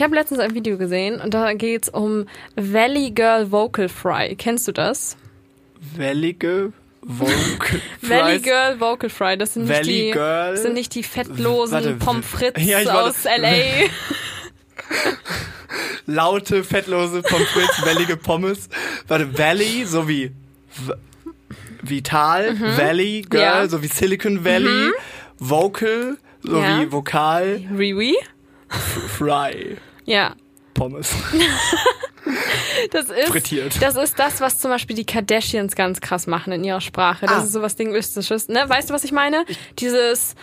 Ich habe letztens ein Video gesehen und da geht's um Valley Girl Vocal Fry. Kennst du das? Valley Girl Vocal Valley? Girl Vocal Fry, das sind nicht Valley die Girl? sind nicht die fettlosen Warte, Pommes frites ja, aus LA. Laute, fettlose Pommes frites, wellige Pommes. Warte, Valley, so wie Vital, Valley Girl, Mhm. Ja. so wie Silicon Valley, Vocal, so Ja. wie Vokal, Riri? Fry, Ja. Pommes. Das ist, Frittiert. das ist das, was zum Beispiel die Kardashians ganz krass machen in ihrer Sprache. Das Ah. ist sowas Linguistisches. Ne? Weißt du, was ich meine? Dieses,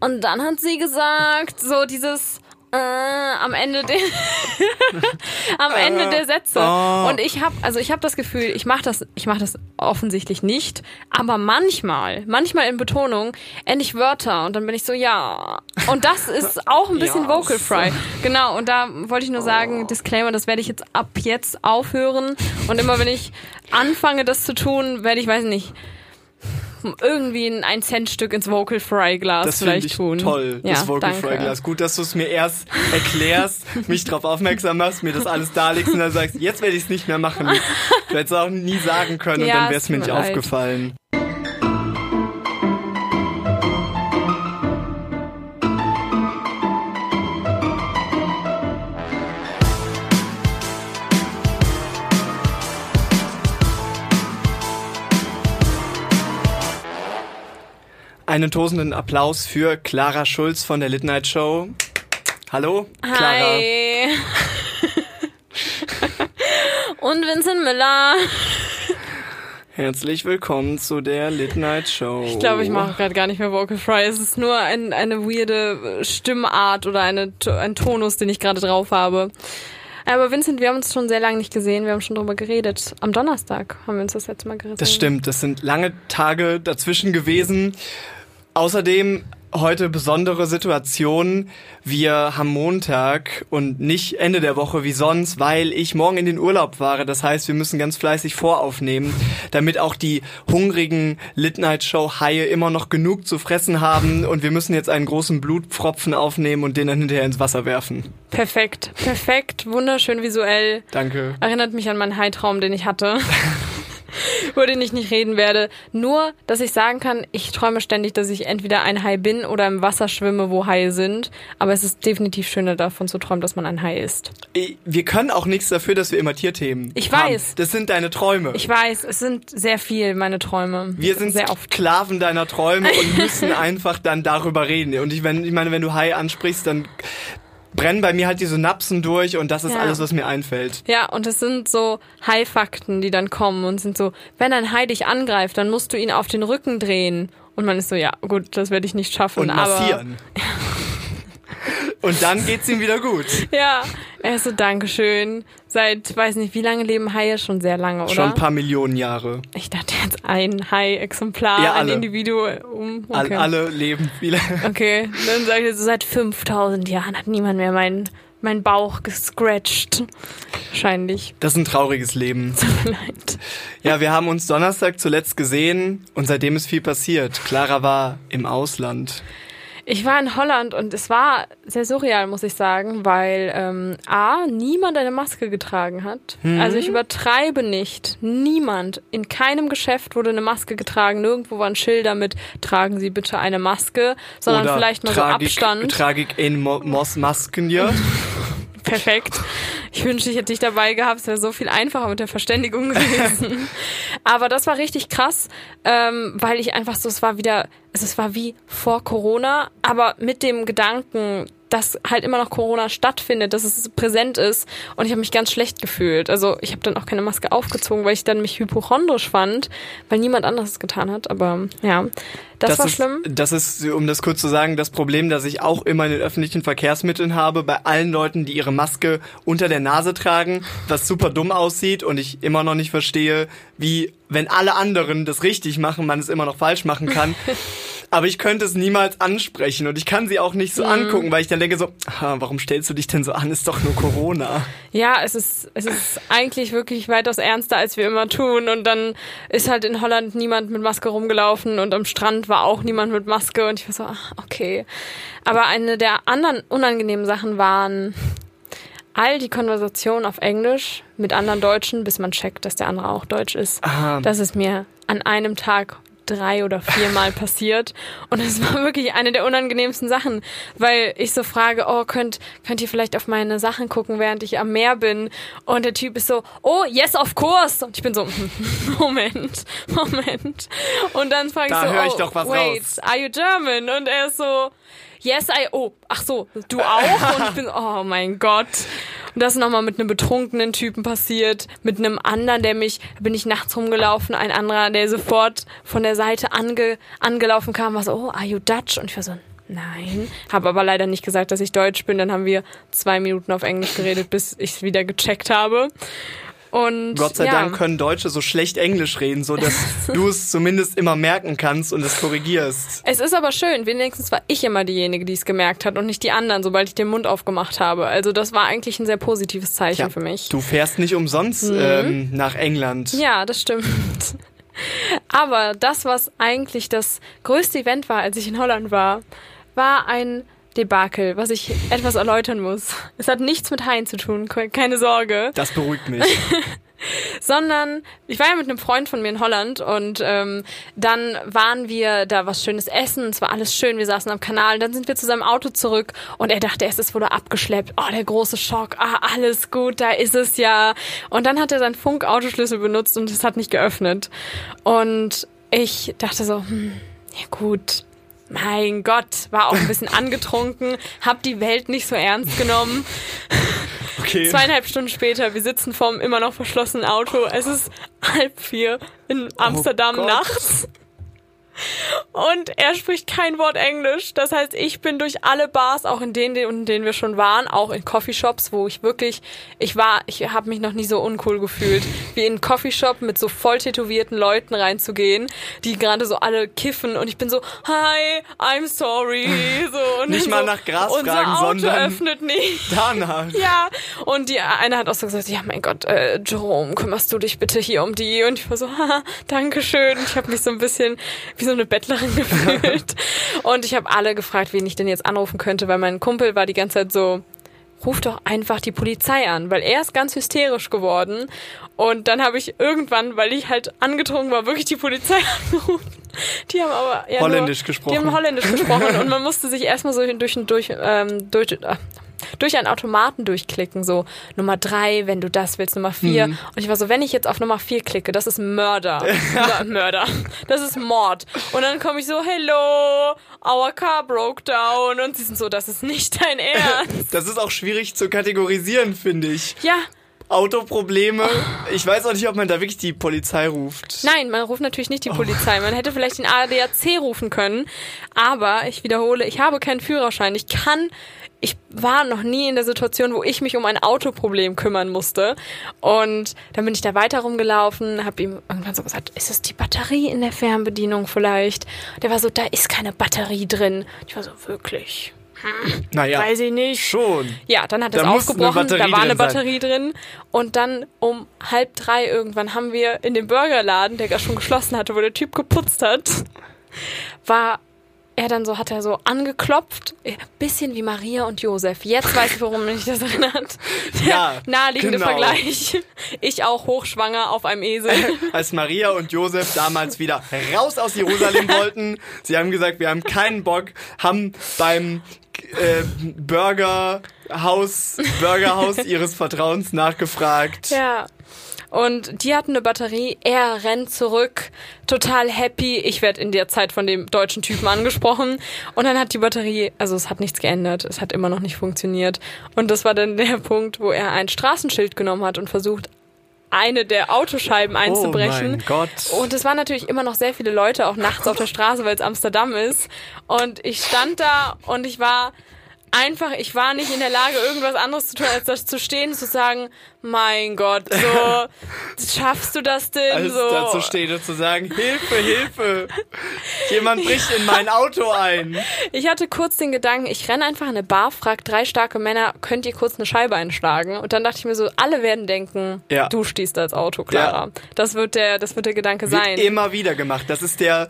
und dann hat sie gesagt, so dieses, äh, am Ende der, am Ende der Sätze. oh. Und ich habe, also ich habe das Gefühl, ich mache das, ich mache das offensichtlich nicht, aber manchmal, manchmal in Betonung, endlich Wörter und dann bin ich so, ja. Und das ist auch ein bisschen Yes. Vocal Fry. Genau, und da wollte ich nur sagen, Disclaimer, das werde ich jetzt ab jetzt aufhören. Und immer wenn ich anfange, das zu tun, werde ich, weiß nicht, irgendwie ein 1 Cent Stück ins Vocal Fry Glas Das finde vielleicht ich tun. toll, ja, das Vocal danke. Fry Glas. Gut, dass du es mir erst erklärst, mich darauf aufmerksam machst, mir das alles darlegst und dann sagst, jetzt werde ich es nicht mehr machen. Du hättest es auch nie sagen können und Ja, dann wäre es mir nicht leid. aufgefallen. Einen tosenden Applaus für Clara Schulz von der Late Night Show. Hallo, Clara. Hi. Und Vincent Müller. Herzlich willkommen zu der Late Night Show. Ich glaube, ich mache gerade gar nicht mehr Vocal Fry. Es ist nur ein, eine weirde Stimmart oder eine, ein Tonus, den ich gerade drauf habe. Aber Vincent, wir haben uns schon sehr lange nicht gesehen. Wir haben schon drüber geredet. Am Donnerstag haben wir uns das letzte Mal geredet. Das stimmt, das sind lange Tage dazwischen gewesen. Außerdem heute besondere Situation. Wir haben Montag und nicht Ende der Woche wie sonst, weil ich morgen in den Urlaub fahre. Das heißt, wir müssen ganz fleißig voraufnehmen, damit auch die hungrigen Lit Night Show Haie immer noch genug zu fressen haben. Und wir müssen jetzt einen großen Blutpfropfen aufnehmen und den dann hinterher ins Wasser werfen. Perfekt, perfekt, wunderschön visuell. Danke. Erinnert mich an meinen Haitraum, den ich hatte. Über den ich nicht reden werde. Nur, dass ich sagen kann, ich träume ständig, dass ich entweder ein Hai bin oder im Wasser schwimme, wo Haie sind. Aber es ist definitiv schöner davon zu träumen, dass man ein Hai ist. Wir können auch nichts dafür, dass wir immer Tierthemen Ich haben. weiß. Das sind deine Träume. Ich weiß, es sind sehr viel meine Träume. Wir sind sehr oft. Sklaven deiner Träume und müssen einfach dann darüber reden. Und ich, wenn, ich meine, wenn du Hai ansprichst, dann brennen bei mir halt die Synapsen durch und das ist Ja. alles, was mir einfällt. Ja, und es sind so Hai-Fakten, die dann kommen und sind so, wenn ein Hai dich angreift, dann musst du ihn auf den Rücken drehen. Und man ist so, ja, gut, das werde ich nicht schaffen. Und aber massieren. und dann geht's ihm wieder gut. Ja, er ist so, Dankeschön. Seit, weiß nicht, wie lange leben Haie? Schon sehr lange, oder? Schon ein paar Millionen Jahre. ich dachte jetzt ein Hai-Exemplar, Ja, ein. Individuum. All, Okay. alle leben viele. okay, dann sage ich so, seit 5000 Jahren hat niemand mehr meinen mein Bauch gescratcht. Wahrscheinlich. Das ist ein trauriges Leben. Tut mir leid. Ja, wir haben uns Donnerstag zuletzt gesehen und seitdem ist viel passiert. Clara war im Ausland. Ich war in Holland und es war sehr surreal, muss ich sagen, weil ähm, A, niemand eine Maske getragen hat. Mhm. Also ich übertreibe nicht. Niemand. In keinem Geschäft wurde eine Maske getragen. Nirgendwo waren Schilder mit, tragen Sie bitte eine Maske, sondern Oder vielleicht mal Tragik, so Abstand. Tragik in Mo Mos Masken, ja. Perfekt. Ich wünschte, ich hätte dich dabei gehabt. Es wäre so viel einfacher mit der Verständigung gewesen. Aber das war richtig krass, ähm, weil ich einfach so, es war wieder, es war wie vor Corona, aber mit dem Gedanken, dass halt immer noch Corona stattfindet, dass es präsent ist und ich habe mich ganz schlecht gefühlt. Also ich habe dann auch keine Maske aufgezogen, weil ich dann mich hypochondrisch fand, weil niemand anderes es getan hat. Aber ja, das, war ist, schlimm. Das ist, um das kurz zu sagen, das Problem, das ich auch immer in den öffentlichen Verkehrsmitteln habe, bei allen Leuten, die ihre Maske unter der Nase tragen, was super dumm aussieht und ich immer noch nicht verstehe, wie, wenn alle anderen das richtig machen, man es immer noch falsch machen kann. Aber ich könnte es niemals ansprechen und ich kann sie auch nicht so angucken, weil ich dann denke so, ah, warum stellst du dich denn so an? Ist doch nur Corona. Ja, es ist, es ist eigentlich wirklich weitaus ernster, als wir immer tun. Und dann ist halt in Holland niemand mit Maske rumgelaufen und am Strand war auch niemand mit Maske. Und ich war so, ach, okay. Aber eine der anderen unangenehmen Sachen waren, all die Konversationen auf Englisch mit anderen Deutschen, bis man checkt, dass der andere auch Deutsch ist. Ah. Das ist mir an einem Tag drei oder viermal passiert und es war wirklich eine der unangenehmsten Sachen, weil ich so frage, oh, könnt, könnt ihr vielleicht auf meine Sachen gucken, während ich am Meer bin und der Typ ist so, oh, yes, of course und ich bin so, Moment, Moment und dann frage ich Da so, hör ich oh, doch was wait, raus. are you German? Und er ist so, yes, I, oh, ach so, du auch? Und ich bin, oh mein Gott. Das nochmal mit einem betrunkenen Typen passiert, mit einem anderen, der mich, bin ich nachts rumgelaufen, ein anderer, der sofort von der Seite ange, angelaufen kam, war so, oh, are you Dutch? Und ich war so, nein. Habe aber leider nicht gesagt, dass ich Deutsch bin. Dann haben wir zwei Minuten auf Englisch geredet, bis ich es wieder gecheckt habe. Und Gott sei ja. Dank können Deutsche so schlecht Englisch reden, so dass du es zumindest immer merken kannst und es korrigierst. Es ist aber schön, wenigstens war ich immer diejenige, die es gemerkt hat und nicht die anderen, sobald ich den Mund aufgemacht habe. Also das war eigentlich ein sehr positives Zeichen Ja, für mich. Du fährst nicht umsonst ähm, nach England. Ja, das stimmt. Aber das, was eigentlich das größte Event war, als ich in Holland war, war ein Debakel, was ich etwas erläutern muss. Es hat nichts mit Haien zu tun, ke- keine Sorge, Das beruhigt mich. sondern ich war ja mit einem Freund von mir in Holland und ähm, dann waren wir da was Schönes essen, es war alles schön, wir saßen am Kanal, dann sind wir zu seinem Auto zurück und er dachte erst, es wurde abgeschleppt. Oh, der große Schock, ah, alles gut, da ist es ja. Und dann hat er seinen Funk-Autoschlüssel benutzt und es hat nicht geöffnet. Und ich dachte so, hm, ja gut, mein Gott, war auch ein bisschen angetrunken, hab die Welt nicht so ernst genommen. Okay. Zweieinhalb Stunden später, wir sitzen vorm immer noch verschlossenen Auto. Es ist halb vier in Amsterdam Oh nachts. Und er spricht kein Wort Englisch. Das heißt, ich bin durch alle Bars, auch in denen, in denen wir schon waren, auch in Coffeeshops, wo ich wirklich, ich war, ich habe mich noch nie so uncool gefühlt, wie in einen Coffeeshop mit so voll tätowierten Leuten reinzugehen, die gerade so alle kiffen und ich bin so, hi, I'm sorry, so und Nicht mal so, nach Gras unser fragen, Auto sondern- öffnet nicht. Danach. Ja, und die eine hat auch so gesagt, ja, mein Gott, äh, Jerome, kümmerst du dich bitte hier um die? Und ich war so, haha, danke schön. Ich habe mich so ein bisschen wie so eine Bettlerin gefühlt. und ich habe alle gefragt, wen ich denn jetzt anrufen könnte, weil mein Kumpel war die ganze Zeit so, ruf doch einfach die Polizei an, weil er ist ganz hysterisch geworden. Und dann habe ich irgendwann, weil ich halt angetrunken war, wirklich die Polizei angerufen. Die haben aber ja Holländisch nur, gesprochen. Die haben Holländisch gesprochen und man musste sich erstmal so durch, durch, ähm, durch, äh, durch einen Automaten durchklicken, so Nummer drei, wenn du das willst, Nummer vier. Mhm. Und ich war so, wenn ich jetzt auf Nummer vier klicke, das ist Mörder. Mör- Mörder. Das ist Mord. Und dann komme ich so, hello, our car broke down. Und sie sind so, das ist nicht dein Ernst. Das ist auch schwierig zu kategorisieren, finde ich. Ja, Autoprobleme. Ich weiß auch nicht, ob man da wirklich die Polizei ruft. Nein, man ruft natürlich nicht die. Polizei. Man hätte vielleicht den ADAC rufen können. Aber ich wiederhole, ich habe keinen Führerschein. Ich kann, ich war noch nie in der Situation, wo ich mich um ein Autoproblem kümmern musste. Und dann bin ich da weiter rumgelaufen, habe ihm irgendwann so gesagt, ist es die Batterie in der Fernbedienung vielleicht? Der war so, da ist keine Batterie drin. Ich war so, wirklich? Naja, Weiß ich nicht. schon. Ja, dann hat es Da eine aufgebrochen, da Batterie war eine drin sein. Batterie drin. Und dann um halb drei irgendwann haben wir in dem Burgerladen, der gar schon geschlossen hatte, wo der Typ geputzt hat, war er dann so, hat er so angeklopft, äh, bisschen wie Maria und Josef. Jetzt weiß ich, warum mich das erinnert. Ja, naheliegende genau. Vergleich. Ich auch hochschwanger auf einem Esel. Als Maria und Josef damals wieder raus aus Jerusalem wollten, sie haben gesagt, wir haben keinen Bock, haben beim äh, Burgerhaus, Burgerhaus ihres Vertrauens nachgefragt. Ja. Und die hatten eine Batterie, er rennt zurück, total happy. Ich werde in der Zeit von dem deutschen Typen angesprochen. Und dann hat die Batterie, also es hat nichts geändert, es hat immer noch nicht funktioniert. Und das war dann der Punkt, wo er ein Straßenschild genommen hat und versucht, eine der Autoscheiben einzubrechen. Oh mein Gott. Und es waren natürlich immer noch sehr viele Leute, auch nachts auf der Straße, weil es Amsterdam ist. Und ich stand da und ich war einfach, ich war nicht in der Lage, irgendwas anderes zu tun, als das zu stehen und zu sagen, mein Gott, so, schaffst du das denn? Als so. dazu steht und zu sagen, Hilfe, Hilfe, jemand bricht in mein Auto ein. Ich hatte kurz den Gedanken, ich renne einfach in eine Bar, frag drei starke Männer, könnt ihr kurz eine Scheibe einschlagen? Und dann dachte ich mir so, alle werden denken, Ja. du stehst als Auto, Clara. Ja. Das wird der, das wird der Gedanke Wird sein. immer wieder gemacht. Das ist der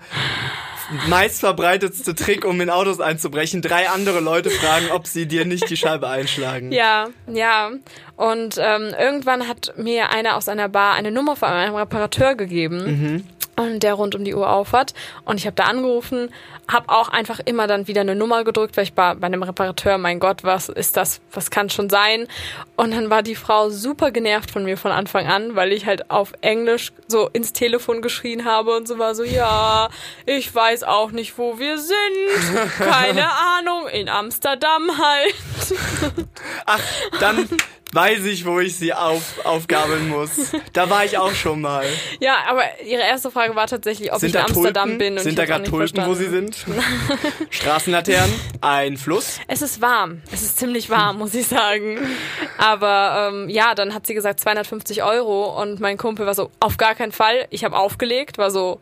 meistverbreitetste Trick, um in Autos einzubrechen. Drei andere Leute fragen, ob sie dir nicht die Scheibe einschlagen. Ja, ja. Und ähm, irgendwann hat mir einer aus einer Bar eine Nummer von einem Reparateur gegeben. Mhm. Und der rund um die Uhr aufhat. Und ich habe da angerufen, habe auch einfach immer dann wieder eine Nummer gedrückt, weil ich war bei einem Reparateur, mein Gott, was ist das, was kann schon sein? Und dann war die Frau super genervt von mir von Anfang an, weil ich halt auf Englisch so ins Telefon geschrien habe und so war so, ja, ich weiß auch nicht, wo wir sind. Keine Ahnung, in Amsterdam halt. Ach, dann weiß ich, wo ich sie auf, aufgabeln muss. Da war ich auch schon mal. Ja, aber ihre erste Frage war tatsächlich, ob Sind ich in da Amsterdam Tulpen? bin. Und sind ich da gerade Tulpen, wo sie verstanden. sind? Straßenlaternen, ein Fluss. Es ist warm. Es ist ziemlich warm, muss ich sagen. Aber ähm, ja, dann hat sie gesagt 250 Euro und mein Kumpel war so, auf gar keinen Fall. Ich habe aufgelegt, war so,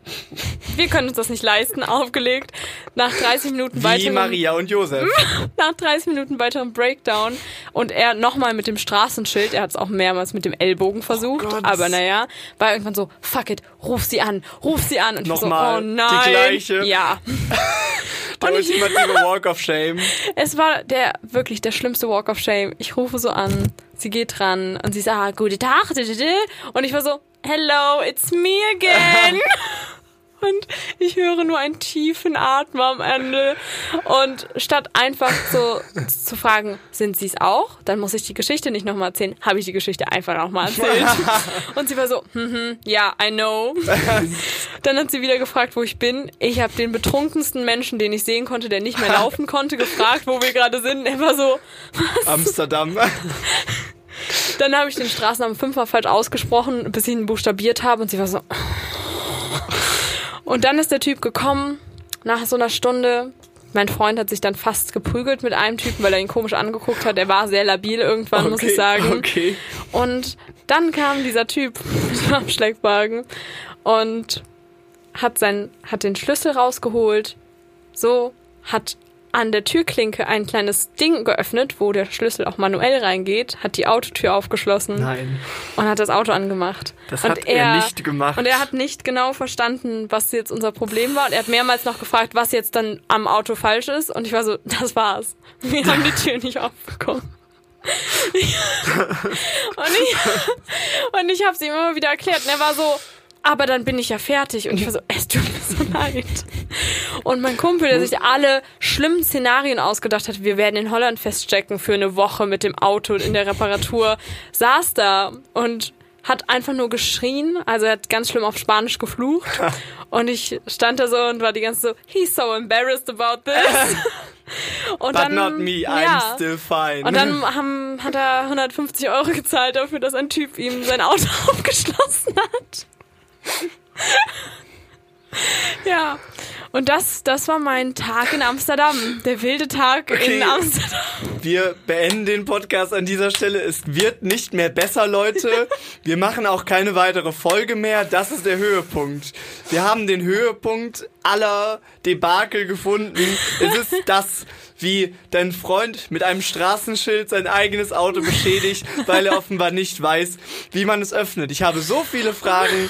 wir können uns das nicht leisten, aufgelegt. Nach 30 Minuten Wie Maria und Josef. nach 30 Minuten weiterem Breakdown und er nochmal mit dem Straßenschild, er hat es auch mehrmals mit dem Ellbogen versucht, Oh aber naja, war irgendwann so, fuck it, ruf sie an, ruf sie an. Und ich war so, Nochmal oh die nein. gleiche. Ja. Der Und ich- ultimative Walk of Shame. Es war der wirklich der schlimmste Walk of Shame. Ich rufe so an, sie geht dran und sie sagt, guten Tag, und ich war so, hello, it's me again. Und ich höre nur einen tiefen Atmen am Ende. Und statt einfach so zu fragen, sind Sie es auch? Dann muss ich die Geschichte nicht nochmal erzählen. Habe ich die Geschichte einfach nochmal erzählt. Und sie war so, hm, hm, ja, I know. Dann hat sie wieder gefragt, wo ich bin. Ich habe den betrunkensten Menschen, den ich sehen konnte, der nicht mehr laufen konnte, gefragt, wo wir gerade sind. Er war so, Amsterdam. dann habe ich den Straßennamen fünfmal falsch ausgesprochen, bis ich ihn buchstabiert habe und sie war so. Und dann ist der Typ gekommen, nach so einer Stunde. Mein Freund hat sich dann fast geprügelt mit einem Typen, weil er ihn komisch angeguckt hat. Er war sehr labil irgendwann, muss ich sagen. Okay. Und dann kam dieser Typ mit dem Abschleckwagen und hat, sein, hat den Schlüssel rausgeholt, so, hat an der Türklinke ein kleines Ding geöffnet, wo der Schlüssel auch manuell reingeht, hat die Autotür aufgeschlossen Nein, und hat das Auto angemacht. das und hat er, nicht gemacht. Und er hat nicht genau verstanden, was jetzt unser Problem war. Und er hat mehrmals noch gefragt, was jetzt dann am Auto falsch ist. Und ich war so, das war's. Wir haben die Tür nicht aufbekommen. und ich, und ich habe es ihm immer wieder erklärt. Und er war so, aber dann bin ich ja fertig. Und ich war so, es tut mir leid. Und mein Kumpel, der sich alle schlimmen Szenarien ausgedacht hat, wir werden in Holland feststecken für eine Woche mit dem Auto in der Reparatur, saß da und hat einfach nur geschrien, also er hat ganz schlimm auf Spanisch geflucht. Und ich stand da so und war die ganze so, he's so embarrassed about this. Und But not me, I'm ja. still fine. Und dann haben, hat er 150 Euro gezahlt dafür, dass ein Typ ihm sein Auto aufgeschlossen hat. ja. Und das, das war mein Tag in Amsterdam. Der wilde Tag Okay. in Amsterdam. Wir beenden den Podcast an dieser Stelle. Es wird nicht mehr besser, Leute. Wir machen auch keine weitere Folge mehr. Das ist der Höhepunkt. Wir haben den Höhepunkt aller Debakel gefunden. Es ist das, wie dein Freund mit einem Straßenschild sein eigenes Auto beschädigt, weil er offenbar nicht weiß, wie man es öffnet. Ich habe so viele Fragen.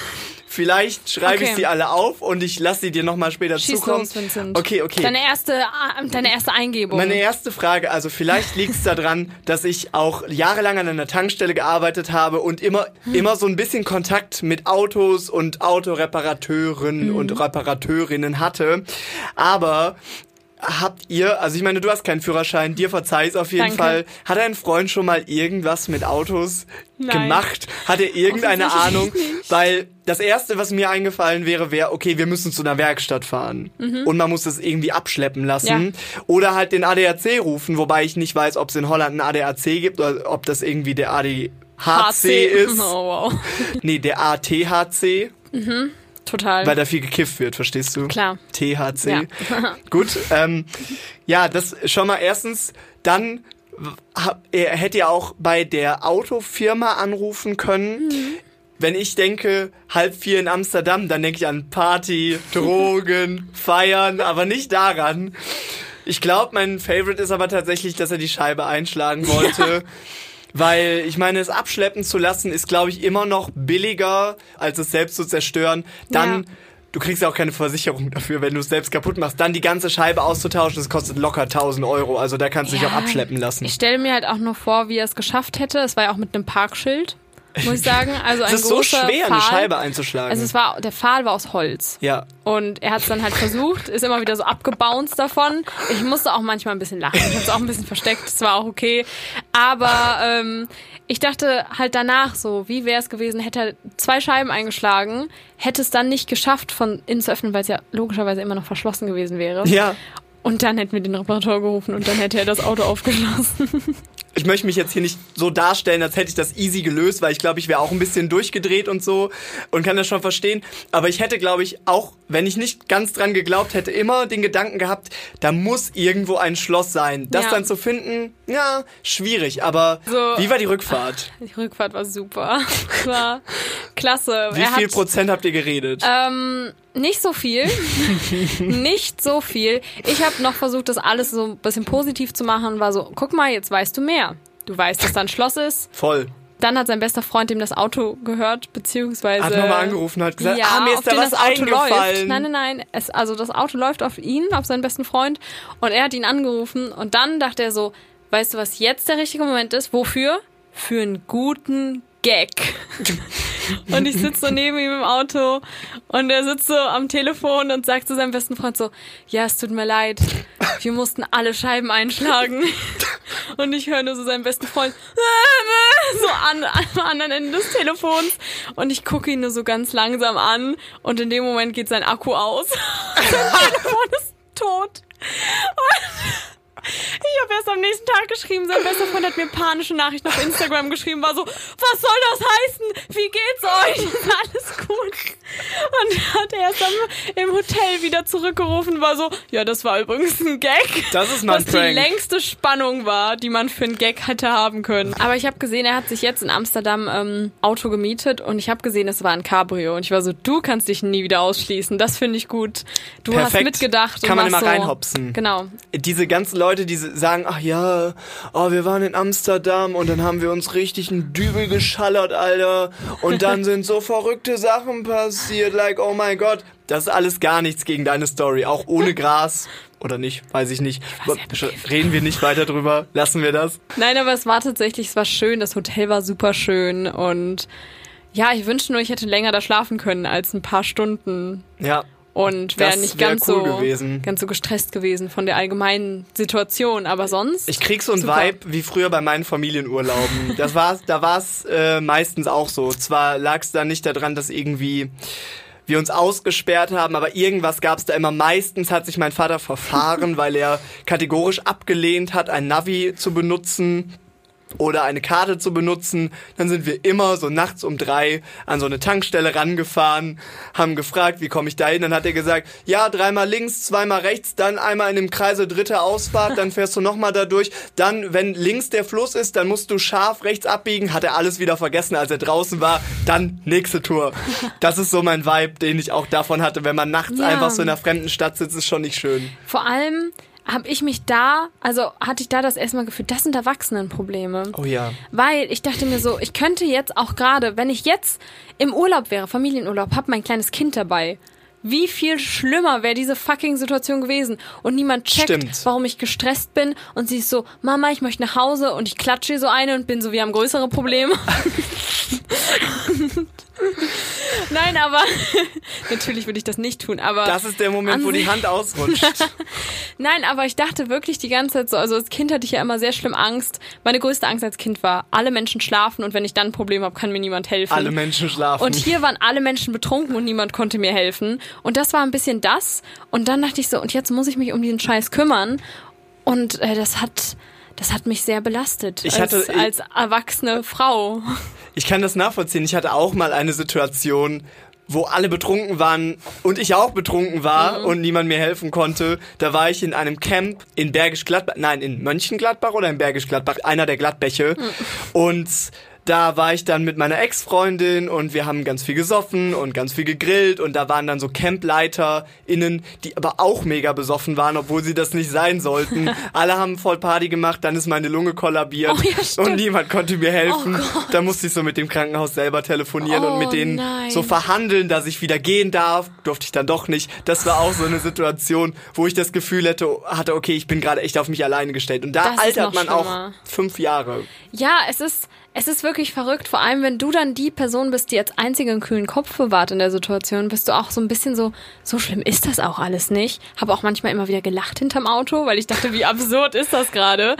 Vielleicht schreibe ich Okay. sie alle auf und ich lasse sie dir nochmal später Schieß zukommen. los, Vincent. Okay, okay. Deine erste, äh, deine erste Eingebung. Meine erste Frage, also vielleicht liegt es daran, dass ich auch jahrelang an einer Tankstelle gearbeitet habe und immer, immer so ein bisschen Kontakt mit Autos und Autoreparateuren Mhm. und Reparateurinnen hatte. Aber habt ihr, also ich meine, du hast keinen Führerschein, dir verzeih's auf jeden Danke. Fall. Hat dein Freund schon mal irgendwas mit Autos Nein. gemacht? Hat er irgendeine Ahnung? Weil das erste, was mir eingefallen wäre, wäre, okay, wir müssen zu einer Werkstatt fahren. Und man muss das irgendwie abschleppen lassen. Mhm. Ja. Oder halt den ADAC rufen, wobei ich nicht weiß, ob es in Holland einen ADAC gibt oder ob das irgendwie der ADHC HC ist. Oh, wow. Nee, der ATHC, Total. weil da viel gekifft wird, verstehst du? Klar. THC. Ja. Gut, ähm, ja, das schon mal erstens. Dann er hätte ja auch bei der Autofirma anrufen können. Wenn ich denke, halb vier in Amsterdam, dann denke ich an Party, Drogen, Feiern, aber nicht daran. Ich glaube, mein Favorite ist aber tatsächlich, dass er die Scheibe einschlagen wollte. Weil ich meine, es abschleppen zu lassen, ist, glaube ich, immer noch billiger, als es selbst zu zerstören. Dann du kriegst ja auch keine Versicherung dafür, wenn du es selbst kaputt machst. Dann die ganze Scheibe auszutauschen, das kostet locker 1000 Euro. Also da kannst du dich auch abschleppen lassen. Ich stelle mir halt auch nur vor, wie er es geschafft hätte. Es war ja auch mit einem Parkschild muss ich sagen. Also ein es ist so schwer, Pfahl. eine Scheibe einzuschlagen. Also es war, der Pfahl war aus Holz. ja. Und er hat es dann halt versucht, ist immer wieder so abgebounced davon. Ich musste auch manchmal ein bisschen lachen. Ich habe es auch ein bisschen versteckt, es war auch okay. Aber ähm, ich dachte halt danach so, wie wäre es gewesen, hätte er zwei Scheiben eingeschlagen, hätte es dann nicht geschafft, von innen zu öffnen, weil es ja logischerweise immer noch verschlossen gewesen wäre. Ja. Und dann hätten wir den Reparateur gerufen und dann hätte er das Auto aufgeschlossen. Ich möchte mich jetzt hier nicht so darstellen, als hätte ich das easy gelöst, weil ich glaube, ich wäre auch ein bisschen durchgedreht und so und kann das schon verstehen. Aber ich hätte, glaube ich, auch, wenn ich nicht ganz dran geglaubt hätte, immer den Gedanken gehabt, da muss irgendwo ein Schloss sein. Das Ja. dann zu finden, ja, schwierig. Aber So. wie war die Rückfahrt? Die Rückfahrt war super. War klasse. Wie er viel hat, Prozent habt ihr geredet? Ähm, nicht so viel. nicht so viel. Ich habe noch versucht, das alles so ein bisschen positiv zu machen. War so, guck mal, jetzt weißt du mehr. Du weißt, dass da ein Schloss ist. Voll. Dann hat sein bester Freund ihm das Auto gehört, beziehungsweise... Hat nochmal angerufen, hat gesagt, ja, ah, mir ist da was das Auto eingefallen. Läuft. Nein, nein, nein. Es, also das Auto läuft auf ihn, auf seinen besten Freund. Und er hat ihn angerufen. Und dann dachte er so, weißt du, was jetzt der richtige Moment ist? Wofür? Für einen guten Gag. und ich sitze so neben ihm im Auto und er sitzt so am Telefon und sagt zu seinem besten Freund so, ja, es tut mir leid, wir mussten alle Scheiben einschlagen. Und ich höre nur so seinen besten Freund so an, am anderen Ende des Telefons und ich gucke ihn nur so ganz langsam an und in dem Moment geht sein Akku aus. sein Telefon ist tot. Ich habe erst am nächsten Tag geschrieben, sein bester Freund hat mir panische Nachrichten auf Instagram geschrieben, war so, was soll das heißen? Wie geht's euch? Ist alles gut? Und hat er erst am, im Hotel wieder zurückgerufen, war so, ja, das war übrigens ein Gag. Das ist mal ein Was die Prank. längste Spannung war, die man für einen Gag hätte haben können. Aber ich habe gesehen, er hat sich jetzt in Amsterdam ähm, Auto gemietet und ich habe gesehen, es war ein Cabrio. Und ich war so, du kannst dich nie wieder ausschließen. Das finde ich gut. Du hast Perfekt. mitgedacht. Kann und man immer so, reinhopsen. Genau. diese ganzen Leute, die sagen, ach ja, oh, wir waren in Amsterdam und dann haben wir uns richtig einen Dübel geschallert, Alter. Und dann sind so verrückte Sachen passiert, like, oh mein Gott. Das ist alles gar nichts gegen deine Story, auch ohne Gras. Oder nicht, weiß ich nicht. Reden wir nicht weiter drüber, lassen wir das. Nein, aber es war tatsächlich, es war schön. Das Hotel war super schön und ja, ich wünschte nur, ich hätte länger da schlafen können als ein paar Stunden Ja, und wäre nicht wär ganz cool so gewesen. ganz so gestresst gewesen von der allgemeinen Situation. Aber sonst Ich krieg so ein Super. Vibe wie früher bei meinen Familienurlauben. Das war's, da war's äh, meistens auch so. Zwar lag's da nicht daran, dass irgendwie wir uns ausgesperrt haben, aber irgendwas gab's da immer. Meistens hat sich mein Vater verfahren, weil er kategorisch abgelehnt hat, ein Navi zu benutzen oder eine Karte zu benutzen, dann sind wir immer so nachts um drei an so eine Tankstelle rangefahren, haben gefragt, wie komme ich da hin? Dann hat er gesagt, ja, dreimal links, zweimal rechts, dann einmal in dem Kreise dritte Ausfahrt, dann fährst du nochmal da durch. Dann, wenn links der Fluss ist, dann musst du scharf rechts abbiegen. Hat er alles wieder vergessen, als er draußen war. Dann nächste Tour. Das ist so mein Vibe, den ich auch davon hatte. Wenn man nachts Ja. einfach so in einer fremden Stadt sitzt, ist schon nicht schön. vor allem habe ich mich da, also hatte ich da das erstmal Gefühl, das sind Erwachsenenprobleme. Oh ja. Weil ich dachte mir so, ich könnte jetzt auch gerade, wenn ich jetzt im Urlaub wäre, Familienurlaub, hab mein kleines Kind dabei. Wie viel schlimmer wäre diese fucking Situation gewesen und niemand checkt, Stimmt. warum ich gestresst bin und sie ist so, Mama, ich möchte nach Hause und ich klatsche so eine und bin so, wir haben größere Probleme. Nein, aber natürlich würde ich das nicht tun, aber Das ist der Moment, wo die Hand ausrutscht. Nein, aber ich dachte wirklich die ganze Zeit so, also als Kind hatte ich ja immer sehr schlimm Angst. Meine größte Angst als Kind war, alle Menschen schlafen und wenn ich dann ein Problem habe, kann mir niemand helfen. Alle Menschen schlafen. Und hier waren alle Menschen betrunken und niemand konnte mir helfen. Und das war ein bisschen das. Und dann dachte ich so, und jetzt muss ich mich um diesen Scheiß kümmern. Und äh, das hat, das hat mich sehr belastet Ich als, hatte- als erwachsene Frau. Ich kann das nachvollziehen. Ich hatte auch mal eine Situation, wo alle betrunken waren und ich auch betrunken war Mhm. und niemand mir helfen konnte. Da war ich in einem Camp in Bergisch Gladbach, nein, in Mönchengladbach oder in Bergisch Gladbach, einer der Gladbäche. Mhm. Und da war ich dann mit meiner Ex-Freundin und wir haben ganz viel gesoffen und ganz viel gegrillt und da waren dann so CampleiterInnen, die aber auch mega besoffen waren, obwohl sie das nicht sein sollten. Alle haben voll Party gemacht, dann ist meine Lunge kollabiert Oh ja, und niemand konnte mir helfen. Oh da musste ich so mit dem Krankenhaus selber telefonieren und Oh mit denen nein. so verhandeln, dass ich wieder gehen darf. Durfte ich dann doch nicht. Das war auch so eine Situation, wo ich das Gefühl hätte, hatte, okay, ich bin gerade echt auf mich alleine gestellt. Und da Das altert man auch schlimmer. fünf Jahre. Ja, es ist, es ist wirklich verrückt. Vor allem, wenn du dann die Person bist, die als einzige einen kühlen Kopf bewahrt in der Situation, bist du auch so ein bisschen so, so schlimm ist das auch alles nicht. Habe auch manchmal immer wieder gelacht hinterm Auto, weil ich dachte, wie absurd ist das gerade.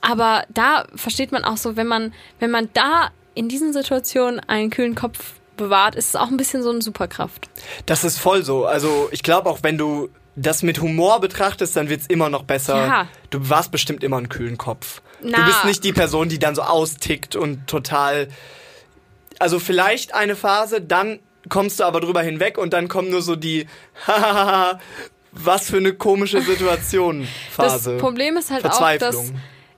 Aber da versteht man auch so, wenn man, wenn man da in diesen Situationen einen kühlen Kopf bewahrt, ist es auch ein bisschen so eine Superkraft. Das ist voll so. Also ich glaube auch, wenn du das mit Humor betrachtest, dann wird's immer noch besser. Ja. Du warst bestimmt immer einen kühlen Kopf. Du Na. bist nicht die Person, die dann so austickt und total. Also vielleicht eine Phase, dann kommst du aber drüber hinweg und dann kommt nur so die Hahaha, was für eine komische Situation Phase. Das Problem ist halt auch, dass.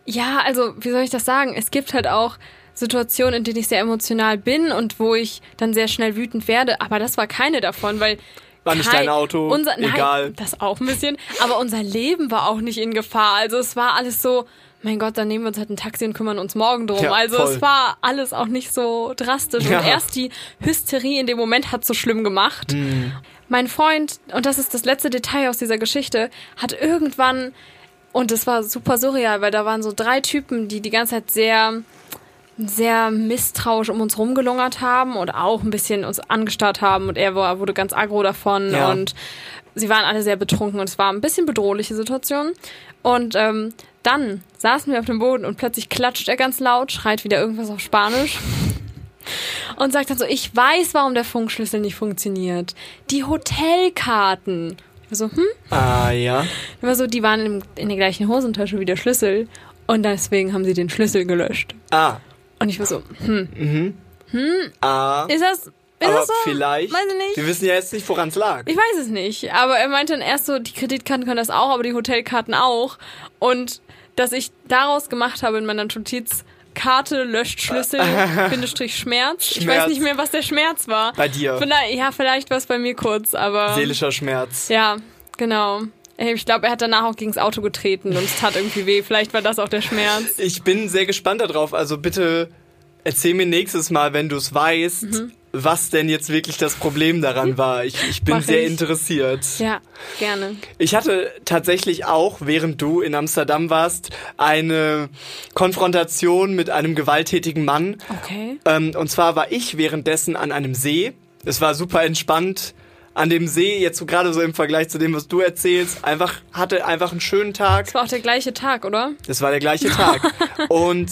Ja, also wie soll ich das sagen? Es gibt halt auch Situationen, in denen ich sehr emotional bin und wo ich dann sehr schnell wütend werde. Aber das war keine davon, weil War nicht dein Auto, unser, nein, egal. Das auch ein bisschen. Aber unser Leben war auch nicht in Gefahr. Also es war alles so. Mein Gott, dann nehmen wir uns halt ein Taxi und kümmern uns morgen drum. Ja, also voll. es war alles auch nicht so drastisch. Ja. Und erst die Hysterie in dem Moment hat so schlimm gemacht. Mhm. Mein Freund, und das ist das letzte Detail aus dieser Geschichte, hat irgendwann und es war super surreal, weil da waren so drei Typen, die die ganze Zeit sehr, sehr misstrauisch um uns rumgelungert haben und auch ein bisschen uns angestarrt haben. Und er war, wurde ganz aggro davon. Ja. Und sie waren alle sehr betrunken und es war ein bisschen bedrohliche Situation. Und ähm, dann saßen wir auf dem Boden und plötzlich klatscht er ganz laut, schreit wieder irgendwas auf Spanisch. Und sagt dann so, ich weiß, warum der Funkschlüssel nicht funktioniert. Die Hotelkarten. Ich war so, hm? Ah ja. Ich war so, die waren in, in der gleichen Hosentasche wie der Schlüssel. Und deswegen haben sie den Schlüssel gelöscht. Ah. Und ich war so, hm, Ah. ist das, ist aber das so? vielleicht. Weiß ich nicht. Wir wissen ja jetzt nicht, woran es lag. Ich weiß es nicht. Aber er meinte dann erst so, die Kreditkarten können das auch, aber die Hotelkarten auch. Und dass ich daraus gemacht habe in meiner Notiz, Karte löscht Schlüssel, Bindestrich Schmerz. Ich Schmerz. weiß nicht mehr, was der Schmerz war. Bei dir. Vielleicht, ja, vielleicht war es bei mir kurz, aber. Seelischer Schmerz. Ja, genau. Ich glaube, er hat danach auch gegens Auto getreten und es tat irgendwie weh. Vielleicht war das auch der Schmerz. Ich bin sehr gespannt darauf. Also bitte erzähl mir nächstes Mal, wenn du es weißt, Mhm. Was denn jetzt wirklich das Problem daran war. Ich, ich bin Mach sehr ich. interessiert. Ja, gerne. Ich hatte tatsächlich auch, während du in Amsterdam warst, eine Konfrontation mit einem gewalttätigen Mann. Okay. Ähm, und zwar war ich währenddessen an einem See. Es war super entspannt. An dem See, jetzt so gerade so im Vergleich zu dem, was du erzählst, einfach, hatte einfach einen schönen Tag. Es war auch der gleiche Tag, oder? Das war der gleiche Tag. Und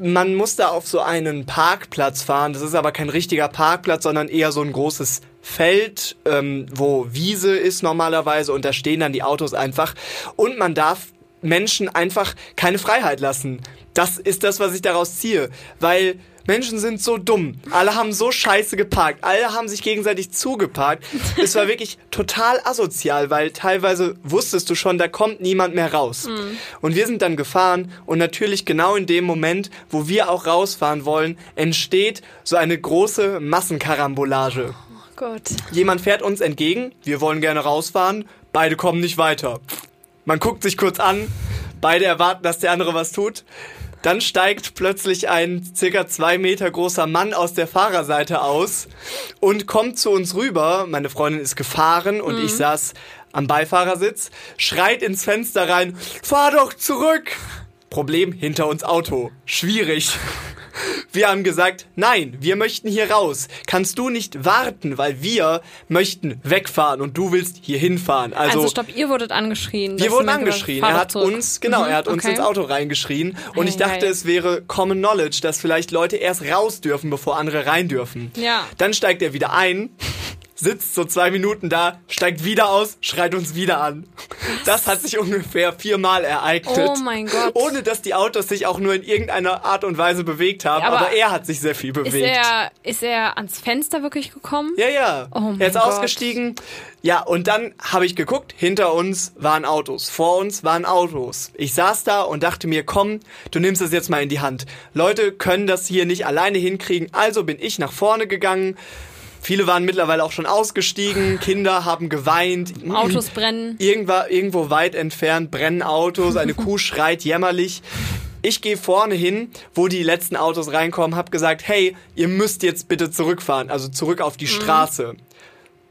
man muss da auf so einen Parkplatz fahren. Das ist aber kein richtiger Parkplatz, sondern eher so ein großes Feld, ähm, wo Wiese ist normalerweise und da stehen dann die Autos einfach. Und man darf Menschen einfach keine Freiheit lassen. Das ist das, was ich daraus ziehe. Weil Menschen sind so dumm. Alle haben so scheiße geparkt. Alle haben sich gegenseitig zugeparkt. Es war wirklich total asozial, weil teilweise wusstest du schon, da kommt niemand mehr raus. Und wir sind dann gefahren und natürlich genau in dem Moment, wo wir auch rausfahren wollen, entsteht so eine große Massenkarambolage. Oh Gott. Jemand fährt uns entgegen, wir wollen gerne rausfahren, beide kommen nicht weiter. Man guckt sich kurz an, beide erwarten, dass der andere was tut. Dann steigt plötzlich ein circa zwei Meter großer Mann aus der Fahrerseite aus und kommt zu uns rüber. Meine Freundin ist gefahren und ich saß am Beifahrersitz, schreit ins Fenster rein, fahr doch zurück! Problem, hinter uns Auto. Schwierig. Wir haben gesagt, nein, wir möchten hier raus. Kannst du nicht warten, weil wir möchten wegfahren und du willst hier hinfahren. Also, Also, stopp, ihr wurdet angeschrien. wir wurden angeschrien. Er hat zurück. uns, genau, Mhm, er hat uns okay. ins Auto reingeschrien. Und ich dachte, Eieiei. es wäre Common Knowledge, dass vielleicht Leute erst raus dürfen, bevor andere rein dürfen. Ja. Dann steigt er wieder ein, sitzt so zwei Minuten da, steigt wieder aus, schreit uns wieder an. Das hat sich ungefähr viermal ereignet. Oh mein Gott. Ohne dass die Autos sich auch nur in irgendeiner Art und Weise bewegt haben. Aber aber, er hat sich sehr viel bewegt. Ist er, ist er ans Fenster wirklich gekommen? Ja, ja. Oh mein er ist Gott. ausgestiegen. Ja, und dann habe ich geguckt, hinter uns waren Autos, vor uns waren Autos. Ich saß da und dachte mir, komm, du nimmst es jetzt mal in die Hand. Leute können das hier nicht alleine hinkriegen, also bin ich nach vorne gegangen. Viele waren mittlerweile auch schon ausgestiegen, Kinder haben geweint. Autos brennen. Irgendwo, irgendwo weit entfernt brennen Autos, eine Kuh schreit jämmerlich. Ich gehe vorne hin, wo die letzten Autos reinkommen, hab gesagt, hey, ihr müsst jetzt bitte zurückfahren, also zurück auf die Mhm.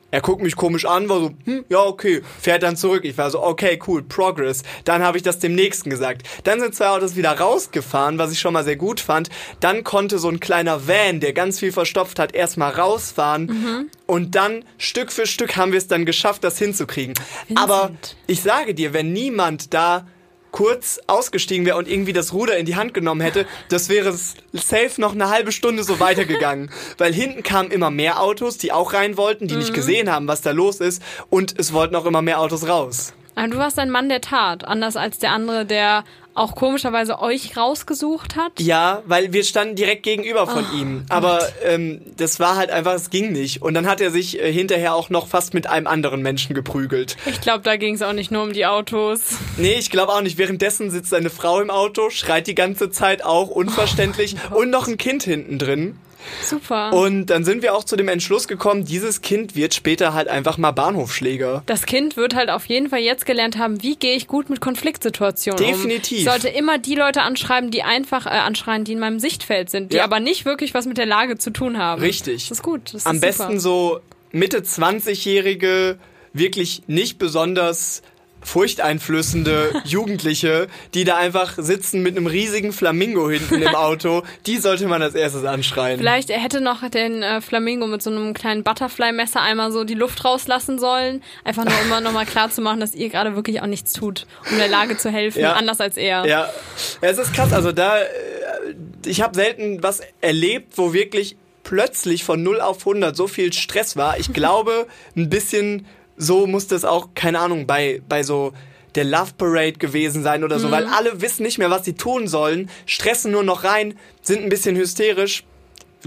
Er guckt mich komisch an, war so, hm, ja, okay, fährt dann zurück. Ich war so, okay, cool, Progress. Dann habe ich das dem nächsten gesagt. Dann sind zwei Autos wieder rausgefahren, was ich schon mal sehr gut fand. Dann konnte so ein kleiner Van, der ganz viel verstopft hat, erstmal rausfahren. Und dann Stück für Stück haben wir es dann geschafft, das hinzukriegen. Aber ich sage dir, wenn niemand da kurz ausgestiegen wäre und irgendwie das Ruder in die Hand genommen hätte, das wäre safe noch eine halbe Stunde so weitergegangen. Weil hinten kamen immer mehr Autos, die auch rein wollten, die nicht gesehen haben, was da los ist. Und es wollten auch immer mehr Autos raus. Aber du warst ein Mann der Tat, anders als der andere, der auch komischerweise euch rausgesucht hat. Ja, weil wir standen direkt gegenüber von ihm. Aber ähm, das war halt einfach, es ging nicht. Und dann hat er sich äh, hinterher auch noch fast mit einem anderen Menschen geprügelt. Ich glaube, da ging es auch nicht nur um die Autos. Nee, ich glaube auch nicht. Währenddessen sitzt eine Frau im Auto, schreit die ganze Zeit auch unverständlich und noch ein Kind hinten drin. Super. Und dann sind wir auch zu dem Entschluss gekommen, dieses Kind wird später halt einfach mal Bahnhofschläger. das Kind wird halt auf jeden Fall jetzt gelernt haben, wie gehe ich gut mit Konfliktsituationen Definitiv. um. Ich sollte immer die Leute anschreiben, die einfach äh, anschreien, die in meinem Sichtfeld sind, die Ja. aber nicht wirklich was mit der Lage zu tun haben. Richtig. Das ist gut. Das Am ist besten so Mitte 20-jährige, wirklich nicht besonders furchteinflößende Jugendliche, die da einfach sitzen mit einem riesigen Flamingo hinten im Auto, die sollte man als erstes anschreien. Vielleicht er hätte noch den äh, Flamingo mit so einem kleinen Butterfly-Messer einmal so die Luft rauslassen sollen. Einfach nur immer nochmal klar zu machen, dass ihr gerade wirklich auch nichts tut, um der Lage zu helfen, Ja. anders als er. Ja, es ist krass. Also da, äh, ich habe selten was erlebt, wo wirklich plötzlich von 0 auf 100 so viel Stress war. Ich glaube, ein bisschen so muss das auch, keine Ahnung, bei, bei so der Love Parade gewesen sein oder so, weil alle wissen nicht mehr, was sie tun sollen, stressen nur noch rein, sind ein bisschen hysterisch.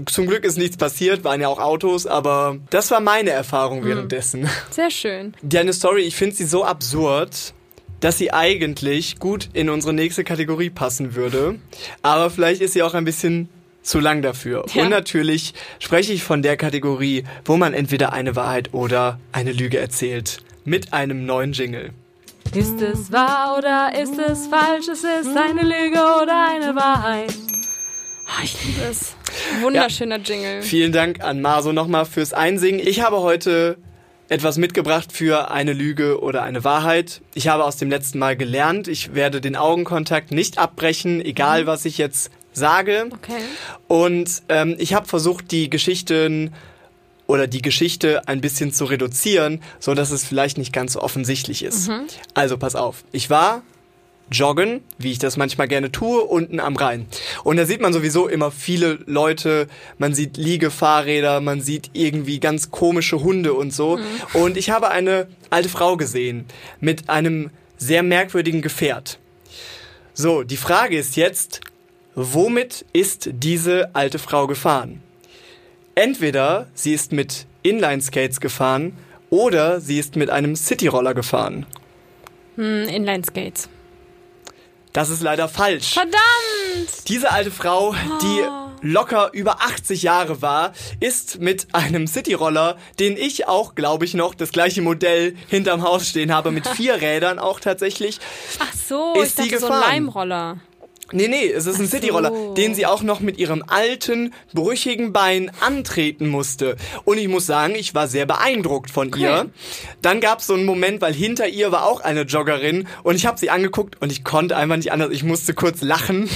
Zum Glück ist nichts passiert, waren ja auch Autos, aber das war meine Erfahrung währenddessen. Sehr schön. Deine Story, ich finde sie so absurd, dass sie eigentlich gut in unsere nächste Kategorie passen würde. Aber vielleicht ist sie auch ein bisschen zu lang dafür. Ja. Und natürlich spreche ich von der Kategorie, wo man entweder eine Wahrheit oder eine Lüge erzählt. Mit einem neuen Jingle. Ist es wahr oder ist es falsch? Ist es eine Lüge oder eine Wahrheit? Ah, ich liebe es. Wunderschöner Jingle. Vielen Dank an Maso nochmal fürs Einsingen. Ich habe heute etwas mitgebracht für eine Lüge oder eine Wahrheit. Ich habe aus dem letzten Mal gelernt, ich werde den Augenkontakt nicht abbrechen, egal was ich jetzt sage. Okay. Und ähm, ich habe versucht, die Geschichten oder die Geschichte ein bisschen zu reduzieren, so dass es vielleicht nicht ganz so offensichtlich ist. Also pass auf. Ich war joggen, wie ich das manchmal gerne tue, unten am Rhein. Und da sieht man sowieso immer viele Leute, man sieht Liegefahrräder, man sieht irgendwie ganz komische Hunde und so. Und ich habe eine alte Frau gesehen mit einem sehr merkwürdigen Gefährt. So, die Frage ist jetzt, womit ist diese alte Frau gefahren? Entweder sie ist mit Inline-Skates gefahren oder sie ist mit einem Cityroller gefahren. Hm, Inline-Skates. Das ist leider falsch. Verdammt! Diese alte Frau, die locker über 80 Jahre war, ist mit einem Cityroller, den ich auch, glaube ich, noch das gleiche Modell hinterm Haus stehen habe, mit vier Rädern auch tatsächlich. Ach so, Ist ich die dachte so ein gefahren? Leimroller. Nee, nee, es ist ein so. Cityroller, den sie auch noch mit ihrem alten, brüchigen Bein antreten musste. Und ich muss sagen, ich war sehr beeindruckt von ihr. Dann gab es so einen Moment, weil hinter ihr war auch eine Joggerin und ich habe sie angeguckt und ich konnte einfach nicht anders. Ich musste kurz lachen.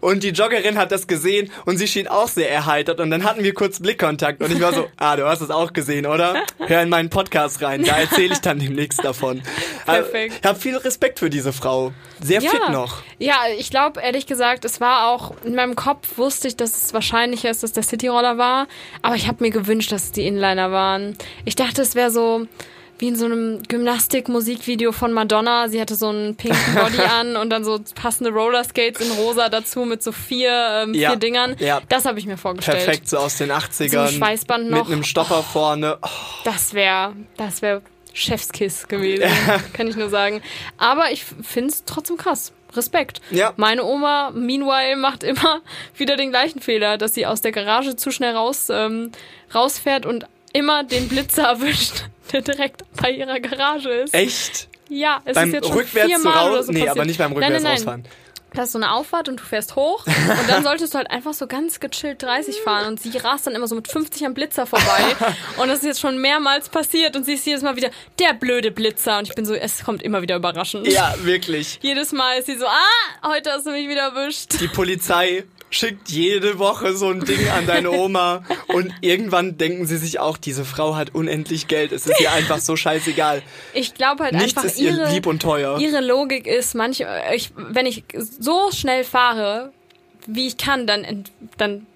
Und die Joggerin hat das gesehen und sie schien auch sehr erheitert. Und dann hatten wir kurz Blickkontakt und ich war so, ah, du hast es auch gesehen, oder? Hör in meinen Podcast rein, da erzähle ich dann demnächst davon. Perfekt. Ich habe viel Respekt für diese Frau. Sehr ja. fit noch. Ja, ich glaube, ehrlich gesagt, es war auch, in meinem Kopf wusste ich, dass es wahrscheinlicher ist, dass der Cityroller war. Aber ich habe mir gewünscht, dass es die Inliner waren. Ich dachte, es wäre so wie in so einem Gymnastik-Musikvideo von Madonna. Sie hatte so einen pinken Body an und dann so passende Rollerskates in rosa dazu mit so vier, ähm, Ja, vier Dingern. ja. Das habe ich mir vorgestellt. Perfekt, so aus den 80ern. Schweißband Mit noch. einem Stopper vorne. Oh, Das wäre, das wäre Chefskiss gewesen, kann ich nur sagen. Aber ich finde es trotzdem krass. Respekt. Ja. Meine Oma, meanwhile, macht immer wieder den gleichen Fehler, dass sie aus der Garage zu schnell raus, ähm, rausfährt und immer den Blitzer erwischt, der direkt bei ihrer Garage ist. echt? Ja, es beim ist jetzt schon Rückwärts viermal oder so nee, passiert. aber nicht beim Nein, nein, Rückwärts nein. rausfahren. Da ist so eine Auffahrt und du fährst hoch und dann solltest du halt einfach so ganz gechillt 30 fahren und sie rast dann immer so mit 50 am Blitzer vorbei und das ist jetzt schon mehrmals passiert und sie ist jedes Mal wieder der blöde Blitzer und ich bin so, es kommt immer wieder überraschend. Ja, wirklich. Jedes Mal ist sie so, ah, heute hast du mich wieder erwischt. Die Polizei schickt jede Woche so ein Ding an deine Oma und irgendwann denken sie sich auch, diese Frau hat unendlich Geld, es ist ihr einfach so scheißegal. Ich glaube halt Nichts einfach ist ihr ihre, lieb und teuer. ihre Logik ist, manche, ich, wenn ich so schnell fahre, wie ich kann, dann, dann,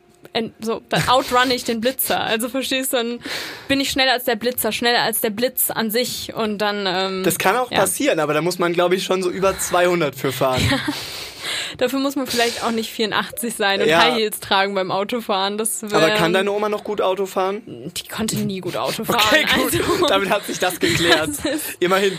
so, dann outrun ich den Blitzer. Also verstehst du, dann bin ich schneller als der Blitzer, schneller als der Blitz an sich und dann, ähm, Das kann auch Ja. passieren, aber da muss man, glaube ich, schon so über 200 für fahren. dafür muss man vielleicht auch nicht 84 sein und Ja. High Heels tragen beim Autofahren. Das wär, Aber kann deine Oma noch gut Auto fahren? Die konnte nie gut Auto fahren. Okay, gut. Also, Damit hat sich das geklärt. Das Immerhin.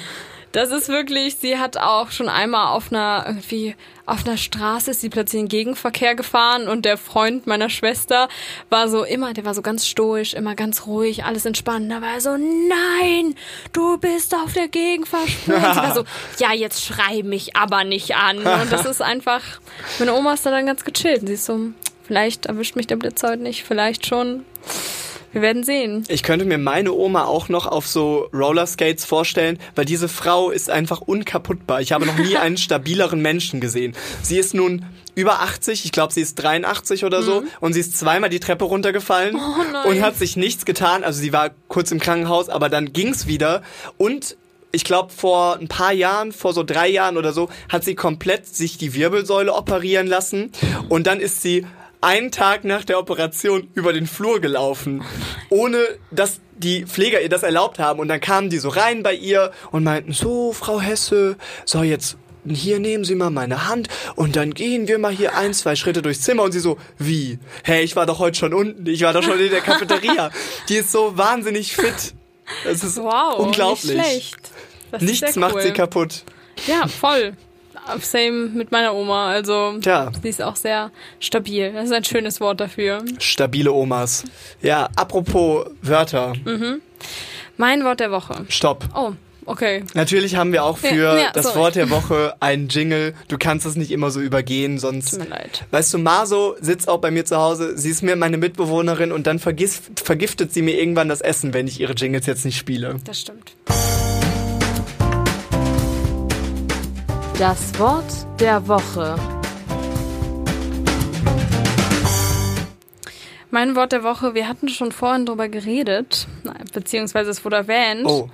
Das ist wirklich, sie hat auch schon einmal auf einer, irgendwie, auf einer Straße ist sie plötzlich in den Gegenverkehr gefahren und der Freund meiner Schwester war so immer, der war so ganz stoisch, immer ganz ruhig, alles entspannt. Da war er so, nein, du bist auf der Gegenfahrspur. Und sie war so, ja, jetzt schrei mich aber nicht an. Und das ist einfach, meine Oma ist da dann ganz gechillt. Sie ist so, vielleicht erwischt mich der Blitz heute nicht, vielleicht schon. Wir werden sehen. Ich könnte mir meine Oma auch noch auf so Rollerskates vorstellen, weil diese Frau ist einfach unkaputtbar. Ich habe noch nie einen stabileren Menschen gesehen. Sie ist nun über 80, ich glaube, sie ist 83 oder so, und sie ist zweimal die Treppe runtergefallen nein. und hat sich nichts getan. Also sie war kurz im Krankenhaus, aber dann ging's wieder und ich glaube, vor ein paar Jahren, vor so drei Jahren oder so, hat sie komplett sich die Wirbelsäule operieren lassen und dann ist sie einen Tag nach der Operation über den Flur gelaufen, ohne dass die Pfleger ihr das erlaubt haben. Und dann kamen die so rein bei ihr und meinten, so, Frau Hesse, so jetzt hier nehmen Sie mal meine Hand und dann gehen wir mal hier ein, zwei Schritte durchs Zimmer und sie so, wie? Hey, ich war doch heute schon unten, ich war doch schon in der Cafeteria. Die ist so wahnsinnig fit. Das ist Wow, unglaublich. nicht schlecht. Das ist Nichts sehr macht cool. sie kaputt. Ja, voll. Same mit meiner Oma. Also Tja. sie ist auch sehr stabil. Das ist ein schönes Wort dafür. Stabile Omas. Ja, apropos Wörter. Mhm. Mein Wort der Woche. Stopp. Oh, okay. Natürlich haben wir auch für Ja, ja, das sorry. Wort der Woche einen Jingle. Du kannst es nicht immer so übergehen, sonst. Tut mir leid. Weißt du, Maso sitzt auch bei mir zu Hause. Sie ist mir meine Mitbewohnerin und dann vergis vergiftet sie mir irgendwann das Essen, wenn ich ihre Jingles jetzt nicht spiele. Das stimmt. Das Wort der Woche. Mein Wort der Woche, wir hatten schon vorhin drüber geredet, beziehungsweise es wurde erwähnt. Oh.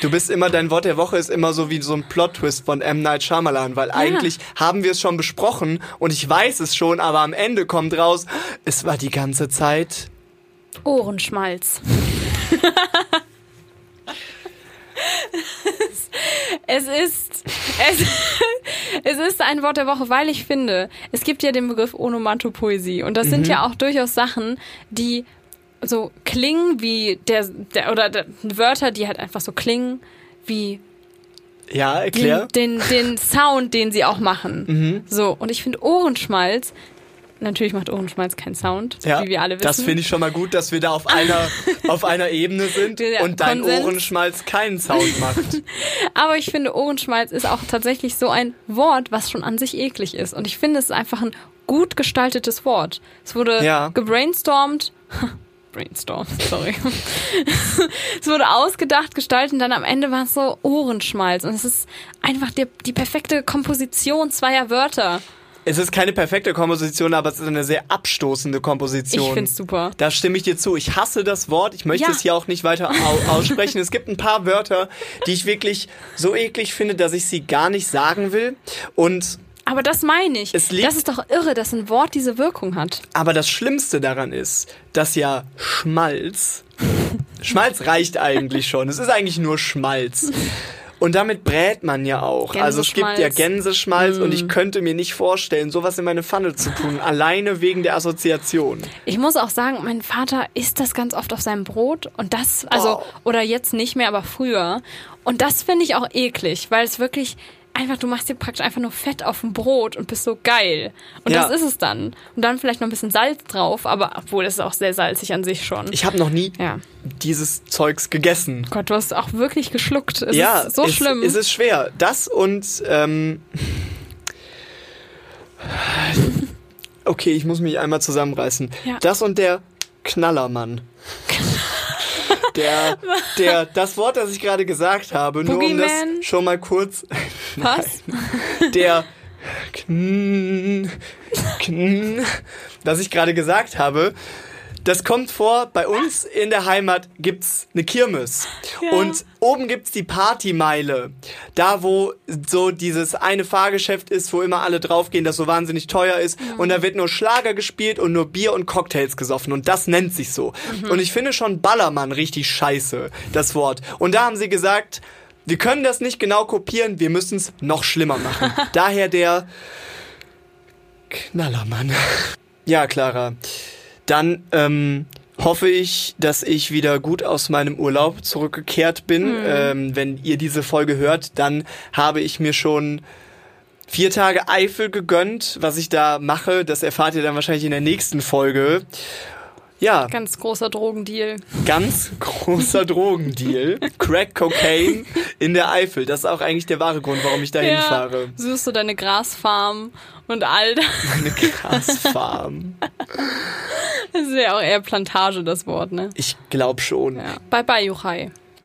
Du bist immer, dein Wort der Woche ist immer so wie so ein Plot-Twist von M. Night Shyamalan, weil eigentlich haben wir es schon besprochen und ich weiß es schon, aber am Ende kommt raus, es war die ganze Zeit. Ohrenschmalz. es ist es, es ist ein Wort der Woche, weil ich finde, es gibt ja den Begriff Onomatopoesie und das sind ja auch durchaus Sachen, die so klingen wie der, der oder der, Wörter, die halt einfach so klingen wie Ja, erklär. den, den, den Sound, den sie auch machen. Mhm. So, und ich finde Ohrenschmalz, natürlich macht Ohrenschmalz keinen Sound, Ja, wie wir alle wissen. das finde ich schon mal gut, dass wir da auf einer, auf einer Ebene sind Ja, und dein Konsens. Ohrenschmalz keinen Sound macht. Aber ich finde, Ohrenschmalz ist auch tatsächlich so ein Wort, was schon an sich eklig ist. Und ich finde, es ist einfach ein gut gestaltetes Wort. Es wurde Ja. gebrainstormt Brainstorm, sorry. es wurde ausgedacht, gestaltet und dann am Ende war es so Ohrenschmalz. Und es ist einfach die, die perfekte Komposition zweier Wörter. Es ist keine perfekte Komposition, aber es ist eine sehr abstoßende Komposition. Ich find's super. Da stimme ich dir zu. Ich hasse das Wort. Ich möchte Ja. es hier auch nicht weiter au aussprechen. es gibt ein paar Wörter, die ich wirklich so eklig finde, dass ich sie gar nicht sagen will. Und Aber das meine ich. Es liegt- das ist doch irre, dass ein Wort diese Wirkung hat. aber das Schlimmste daran ist, dass ja Schmalz. Schmalz reicht eigentlich schon. Es ist eigentlich nur Schmalz. Und damit brät man ja auch. Also es gibt ja Gänseschmalz. Gänseschmalz und ich könnte mir nicht vorstellen, sowas in meine Pfanne zu tun, alleine wegen der Assoziation. Ich muss auch sagen, mein Vater isst das ganz oft auf seinem Brot und das, also, Oh. oder jetzt nicht mehr, aber früher. Und das finde ich auch eklig, weil es wirklich einfach, du machst dir praktisch einfach nur Fett auf dem Brot und bist so geil. Und Ja. das ist es dann. Und dann vielleicht noch ein bisschen Salz drauf, aber obwohl es ist auch sehr salzig an sich schon. Ich habe noch nie ja. dieses Zeugs gegessen. Gott, du hast auch wirklich geschluckt. Es ja, ist so es, schlimm. Es ist schwer. Das und ähm, okay, ich muss mich einmal zusammenreißen. Ja. Das und der Knallermann. Der, der, das Wort, das ich gerade gesagt habe, nur um das schon mal kurz, Was? der Kn, Kn, das ich gerade gesagt habe, das kommt vor, bei uns in der Heimat gibt's eine Kirmes. Ja. Und oben gibt's die Partymeile. Da, wo so dieses eine Fahrgeschäft ist, wo immer alle draufgehen, das so wahnsinnig teuer ist. Und da wird nur Schlager gespielt und nur Bier und Cocktails gesoffen. Und das nennt sich so. Und ich finde schon Ballermann richtig scheiße, das Wort. Und da haben sie gesagt, wir können das nicht genau kopieren, wir müssen es noch schlimmer machen. Daher der Knallermann. Ja, Clara. Dann ähm, hoffe ich, dass ich wieder gut aus meinem Urlaub zurückgekehrt bin. Ähm, wenn ihr diese Folge hört, dann habe ich mir schon vier Tage Eifel gegönnt. Was ich da mache, das erfahrt ihr dann wahrscheinlich in der nächsten Folge. Ja, Ganz großer Drogendeal. ganz großer Drogendeal. Crack Cocaine in der Eifel. Das ist auch eigentlich der wahre Grund, warum ich da hinfahre. Suchst du deine Grasfarm und all das. Eine Grasfarm. Das ist ja auch eher Plantage, das Wort, ne? Ich glaube schon. Ja. Bye bye, Juchai.